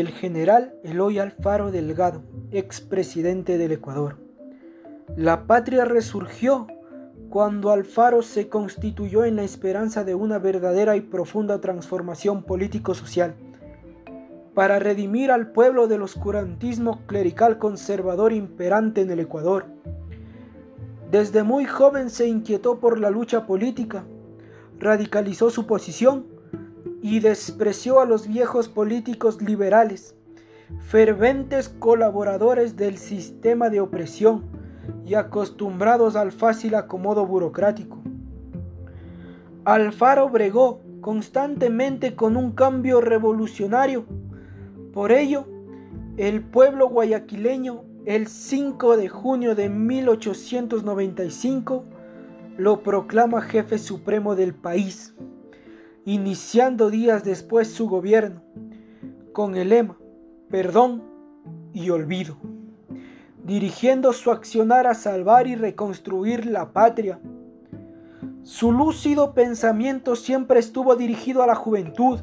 el general Eloy Alfaro Delgado, expresidente del Ecuador. La patria resurgió cuando Alfaro se constituyó en la esperanza de una verdadera y profunda transformación político-social para redimir al pueblo del oscurantismo clerical conservador imperante en el Ecuador. Desde muy joven se inquietó por la lucha política, radicalizó su posición y despreció a los viejos políticos liberales, ferventes colaboradores del sistema de opresión y acostumbrados al fácil acomodo burocrático. Alfaro bregó constantemente con un cambio revolucionario por ello, el pueblo guayaquileño el 5 de junio de 1895 lo proclama jefe supremo del país, iniciando días después su gobierno, con el lema perdón y olvido, dirigiendo su accionar a salvar y reconstruir la patria. Su lúcido pensamiento siempre estuvo dirigido a la juventud,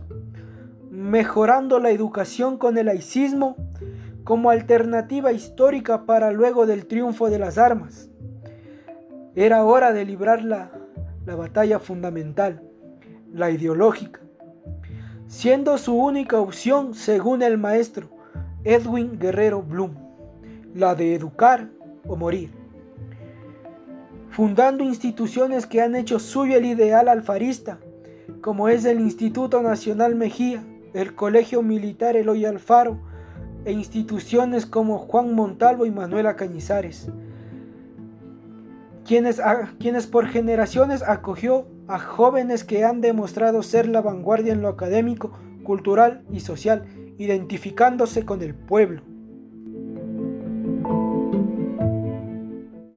mejorando la educación con el laicismo como alternativa histórica para luego del triunfo de las armas. Era hora de librar la, la batalla fundamental, la ideológica, siendo su única opción, según el maestro Edwin Guerrero Bloom, la de educar o morir. Fundando instituciones que han hecho suyo el ideal alfarista, como es el Instituto Nacional Mejía, el Colegio Militar Eloy Alfaro e instituciones como Juan Montalvo y Manuela Cañizares, quienes, quienes por generaciones acogió a jóvenes que han demostrado ser la vanguardia en lo académico, cultural y social, identificándose con el pueblo.